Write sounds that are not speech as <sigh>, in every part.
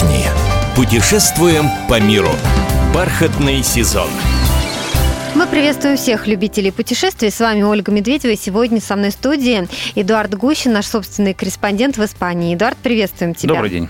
отдохни. Путешествуем по миру. Бархатный сезон. Мы приветствуем всех любителей путешествий. С вами Ольга Медведева. И сегодня со мной в студии Эдуард Гущин, наш собственный корреспондент в Испании. Эдуард, приветствуем тебя. Добрый день.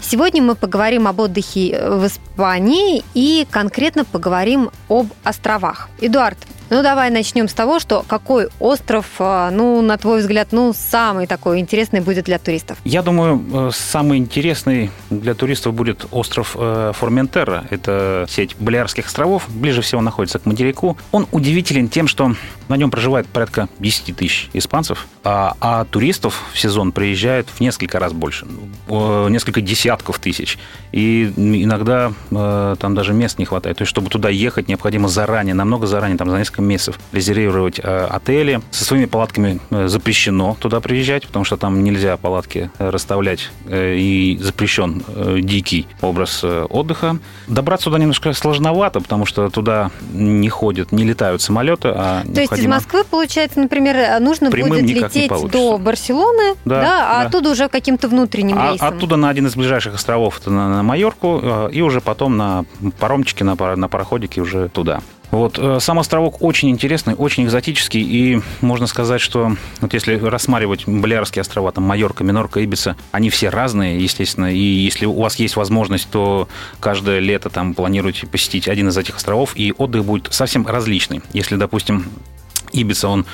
Сегодня мы поговорим об отдыхе в Испании и конкретно поговорим об островах. Эдуард, ну, давай начнем с того, что какой остров, а, ну, на твой взгляд, ну, самый такой интересный будет для туристов? Я думаю, э, самый интересный для туристов будет остров э, Форментера. Это сеть Балиарских островов, ближе всего находится к материку. Он удивителен тем, что на нем проживает порядка 10 тысяч испанцев, а, а туристов в сезон приезжает в несколько раз больше, несколько десятков тысяч. И иногда э, там даже мест не хватает. То есть, чтобы туда ехать, необходимо заранее, намного заранее, там за несколько месяцев резервировать э, отели. Со своими палатками э, запрещено туда приезжать, потому что там нельзя палатки э, расставлять и запрещен дикий образ отдыха. Добраться туда немножко сложновато, потому что туда не ходят, не летают самолеты. А То есть из Москвы, получается, например, нужно будет лететь до Барселоны, да, да, а да. оттуда уже каким-то внутренним а, рейсом? Оттуда на один из ближайших островов, на, на Майорку, и уже потом на паромчике, на, на пароходике уже туда. Вот. Э, сам островок очень интересный, очень экзотический, и можно сказать, что вот если рассматривать Балиарские острова, там Майорка, Минорка, Ибица, они все разные, естественно, и если у вас есть возможность, то каждое лето там планируете посетить один из этих островов, и отдых будет совсем различный. Если, допустим, Ибица, он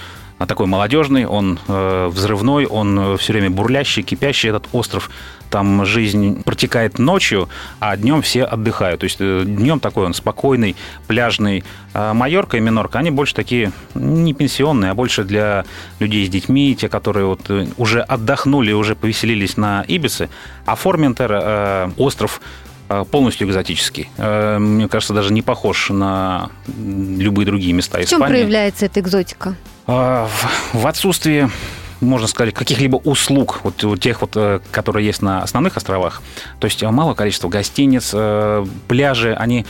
такой молодежный, он э, взрывной, он э, все время бурлящий, кипящий этот остров. Там жизнь протекает ночью, а днем все отдыхают. То есть э, днем такой он спокойный, пляжный. А Майорка и Минорка, они больше такие не пенсионные, а больше для людей с детьми, те, которые вот э, уже отдохнули, уже повеселились на Ибице. А Форментера, э, остров э, полностью экзотический. Мне кажется, даже не похож на любые другие места Испании. В чем проявляется эта экзотика? А, в отсутствии можно сказать, каких-либо услуг, вот, вот тех вот, э, которые есть на основных островах. То есть э, мало количества гостиниц, э, пляжи, они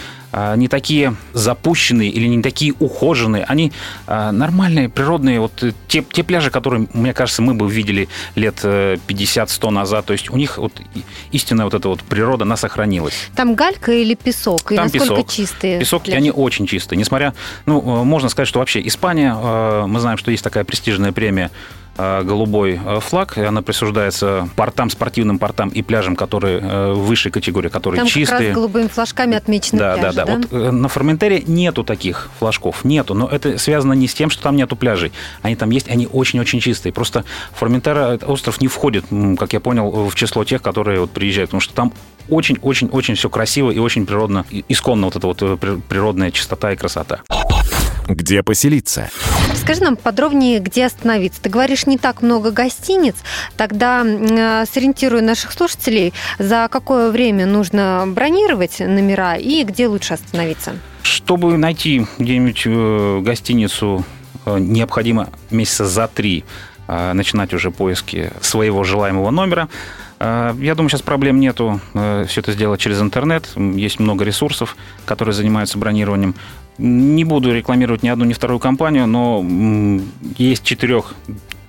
не такие запущенные или не такие ухоженные, они нормальные, природные, вот те, те пляжи, которые, мне кажется, мы бы видели лет 50-100 назад, то есть у них вот истинная вот эта вот природа, она сохранилась. Там галька или песок? И Там насколько песок. чистые? Песок, пляжи? и они очень чистые. Несмотря, ну, можно сказать, что вообще Испания, мы знаем, что есть такая престижная премия голубой э, флаг, и она присуждается портам, спортивным портам и пляжам, которые э, высшей категории, которые Там чистые. Как раз голубыми флажками отмечены да, пляжи, да, да, да. Вот на Форментере нету таких флажков, нету, но это связано не с тем, что там нету пляжей. Они там есть, они очень-очень чистые. Просто Форментера, остров не входит, как я понял, в число тех, которые вот приезжают, потому что там очень-очень-очень все красиво и очень природно, исконно вот эта вот природная чистота и красота. Где поселиться? Скажи нам подробнее, где остановиться. Ты говоришь, не так много гостиниц. Тогда э, сориентируй наших слушателей, за какое время нужно бронировать номера и где лучше остановиться. Чтобы найти где-нибудь э, гостиницу, э, необходимо месяца за три начинать уже поиски своего желаемого номера. Я думаю, сейчас проблем нету все это сделать через интернет. Есть много ресурсов, которые занимаются бронированием. Не буду рекламировать ни одну, ни вторую компанию, но есть четырех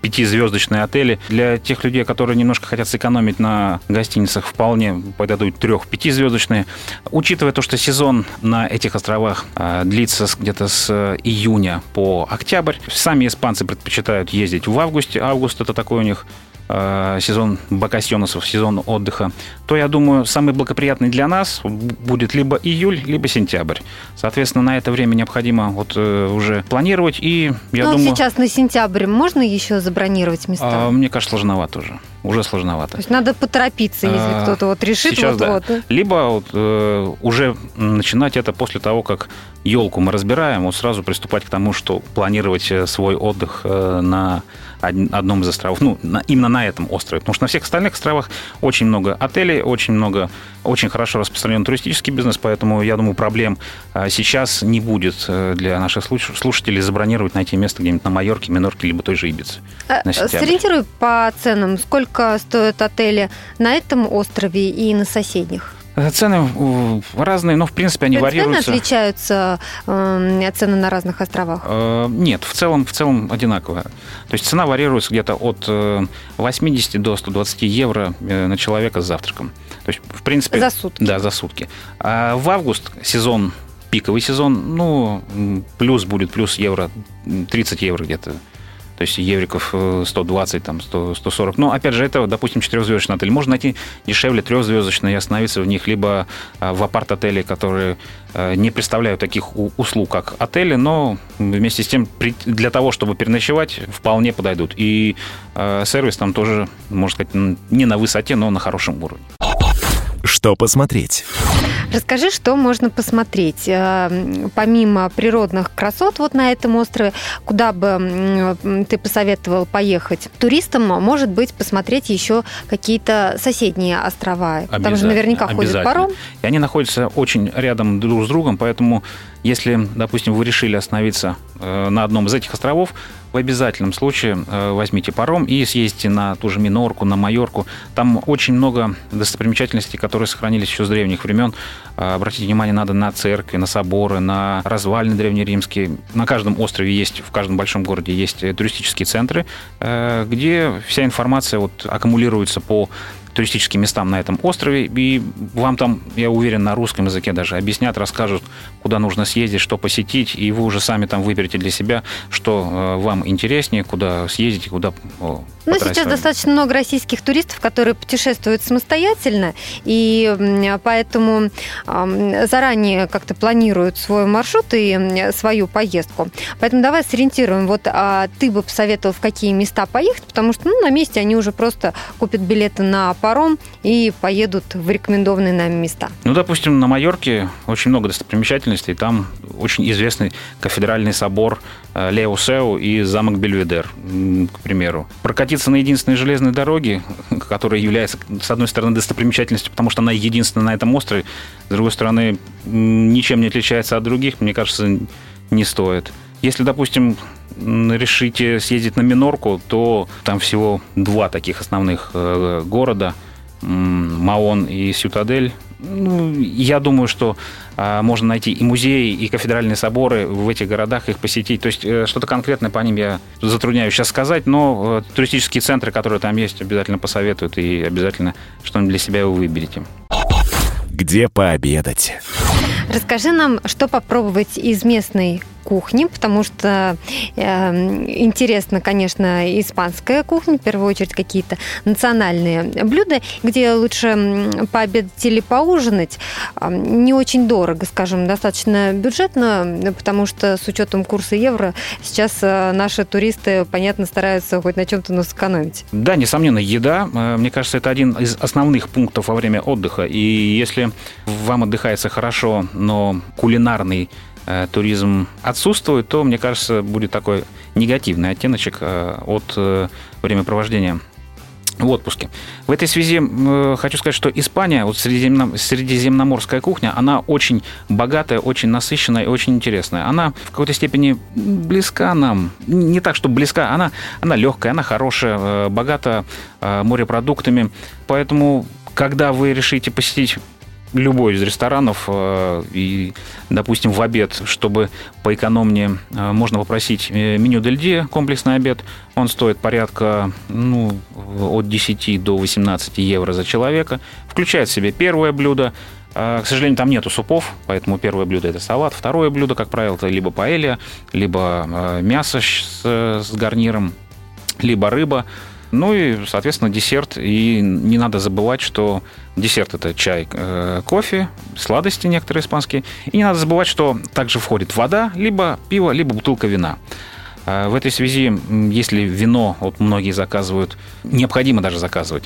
пятизвездочные отели. Для тех людей, которые немножко хотят сэкономить на гостиницах, вполне подойдут трех-пятизвездочные. Учитывая то, что сезон на этих островах а, длится где-то с июня по октябрь, сами испанцы предпочитают ездить в августе. Август это такой у них Э, сезон бакасьоносов, сезон отдыха, то, я думаю, самый благоприятный для нас будет либо июль, либо сентябрь. Соответственно, на это время необходимо вот э, уже планировать, и я ну, думаю... сейчас на сентябрь можно еще забронировать места? А, мне кажется, сложновато уже. Уже сложновато. То есть надо поторопиться, если а, кто-то вот решит сейчас, вот, да. вот. Либо вот, э, уже начинать это после того, как елку мы разбираем, вот сразу приступать к тому, что планировать э, свой отдых э, на одном из островов, ну, на, именно на этом острове. Потому что на всех остальных островах очень много отелей, очень много, очень хорошо распространен туристический бизнес, поэтому, я думаю, проблем сейчас не будет для наших слушателей забронировать, найти место где-нибудь на Майорке, Минорке, либо той же Ибице. А, сориентируй по ценам, сколько стоят отели на этом острове и на соседних? Цены разные, но в принципе они варьируются. Цены отличаются э, цены на разных островах? Нет, в целом, в целом одинаковая. То есть цена варьируется где-то от 80 до 120 евро на человека с завтраком. То есть, в принципе... За сутки? Да, за сутки. А в август сезон, пиковый сезон, ну, плюс будет, плюс евро, 30 евро где-то то есть евриков 120, э, там, 100, 140. Но, опять же, это, допустим, четырехзвездочный отель. Можно найти дешевле трехзвездочные и остановиться в них либо э, в апарт-отеле, которые э, не представляют таких услуг, как отели, но вместе с тем для того, чтобы переночевать, вполне подойдут. И сервис там тоже, можно сказать, не на высоте, но на хорошем уровне. Что посмотреть? Расскажи, что можно посмотреть. Э, помимо природных красот вот на этом острове, куда бы ты посоветовал поехать туристам, может быть, посмотреть еще какие-то соседние острова. Там же наверняка ходит паром. И они находятся очень рядом друг с другом, поэтому если, допустим, вы решили остановиться э, на одном из этих островов, в обязательном случае э, возьмите паром и съездите на ту же Минорку, на Майорку. Там очень много достопримечательностей, которые сохранились еще с древних времен. Э, обратите внимание, надо на церкви, на соборы, на развалины древнеримские. На каждом острове есть, в каждом большом городе есть туристические центры, где вся информация вот аккумулируется по туристическим местам на этом острове, и вам там, я уверен, на русском языке даже объяснят, расскажут, куда нужно съездить, что посетить, и вы уже сами там выберете для себя, что э, вам интереснее, куда съездить, куда ну, сейчас достаточно много российских туристов, которые путешествуют самостоятельно, и поэтому заранее как-то планируют свой маршрут и свою поездку. Поэтому давай сориентируем. Вот а ты бы посоветовал, в какие места поехать, потому что ну, на месте они уже просто купят билеты на паром и поедут в рекомендованные нами места. Ну, допустим, на Майорке очень много достопримечательностей. Там очень известный кафедральный собор э, Лео Сеу и замок Бельведер, к примеру. Прокатиться на единственной железной дороге, <laughs> которая является, с одной стороны, достопримечательностью, потому что она единственная на этом острове, с другой стороны, ничем не отличается от других, мне кажется, не стоит. Если, допустим, решите съездить на Минорку, то там всего два таких основных э, города – Маон и Сютадель. Ну, я думаю, что а, можно найти и музеи, и кафедральные соборы в этих городах, их посетить. То есть э, что-то конкретное по ним я затрудняюсь сейчас сказать, но э, туристические центры, которые там есть, обязательно посоветуют и обязательно что-нибудь для себя вы выберете. Где пообедать? Расскажи нам, что попробовать из местной кухни, потому что э, интересно, конечно, испанская кухня, в первую очередь какие-то национальные блюда, где лучше пообедать или поужинать, э, не очень дорого, скажем, достаточно бюджетно, потому что с учетом курса евро сейчас э, наши туристы, понятно, стараются хоть на чем-то нас сэкономить. Да, несомненно, еда, э, мне кажется, это один из основных пунктов во время отдыха, и если вам отдыхается хорошо, но кулинарный туризм отсутствует, то, мне кажется, будет такой негативный оттеночек э, от э, времяпровождения в отпуске. В этой связи э, хочу сказать, что Испания, вот средиземно, средиземноморская кухня, она очень богатая, очень насыщенная и очень интересная. Она в какой-то степени близка нам. Не так, что близка, она, она легкая, она хорошая, э, богата э, морепродуктами. Поэтому, когда вы решите посетить любой из ресторанов э, и, допустим, в обед, чтобы поэкономнее, э, можно попросить э, меню Дель Ди, комплексный обед. Он стоит порядка ну, от 10 до 18 евро за человека. Включает в себе первое блюдо, к сожалению, там нету супов, поэтому первое блюдо это салат, второе блюдо, как правило, это либо паэлья, либо мясо с, с гарниром, либо рыба. Ну и, соответственно, десерт. И не надо забывать, что десерт это чай, э, кофе, сладости некоторые испанские. И не надо забывать, что также входит вода, либо пиво, либо бутылка вина. А, в этой связи, если вино, вот многие заказывают, необходимо даже заказывать,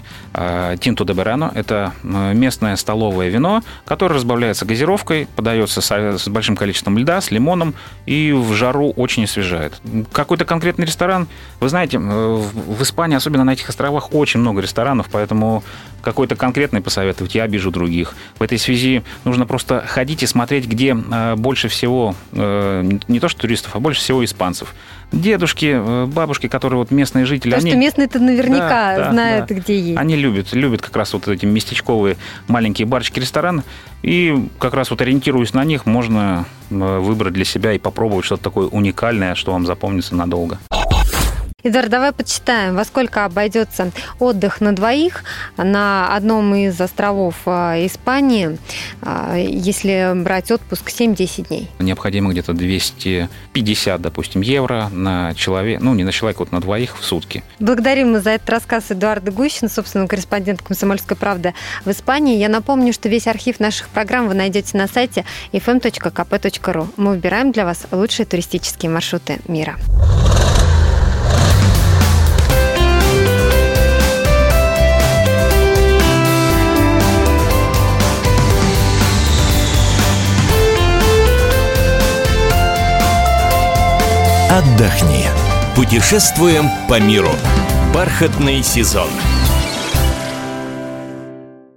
Тинто де Берано – это местное столовое вино, которое разбавляется газировкой, подается с большим количеством льда, с лимоном и в жару очень освежает. Какой-то конкретный ресторан, вы знаете, в Испании, особенно на этих островах, очень много ресторанов, поэтому какой-то конкретный посоветовать я обижу других. В этой связи нужно просто ходить и смотреть, где а, больше всего, э, не то что туристов, а больше всего испанцев дедушки, э, бабушки, которые вот местные жители. То, они... что местные-то наверняка Да, знают, да. где есть. Они любят, любят как раз вот эти местечковые маленькие барчики, рестораны. И как раз вот ориентируясь на них, можно э, выбрать для себя и попробовать что-то такое уникальное, что вам запомнится надолго. Эдуард, давай подсчитаем, во сколько обойдется отдых на двоих на одном из островов э, Испании, э, если брать отпуск 7-10 дней. Необходимо где-то 250, допустим, евро на человека, ну не на человека, вот на двоих в сутки. Благодарим мы за этот рассказ Эдуарда Гущина, собственно, корреспондент «Комсомольской правды» в Испании. Я напомню, что весь архив наших программ вы найдете на сайте fm.kp.ru. Мы выбираем для вас лучшие туристические маршруты мира. Отдохни. Путешествуем по миру. Бархатный сезон.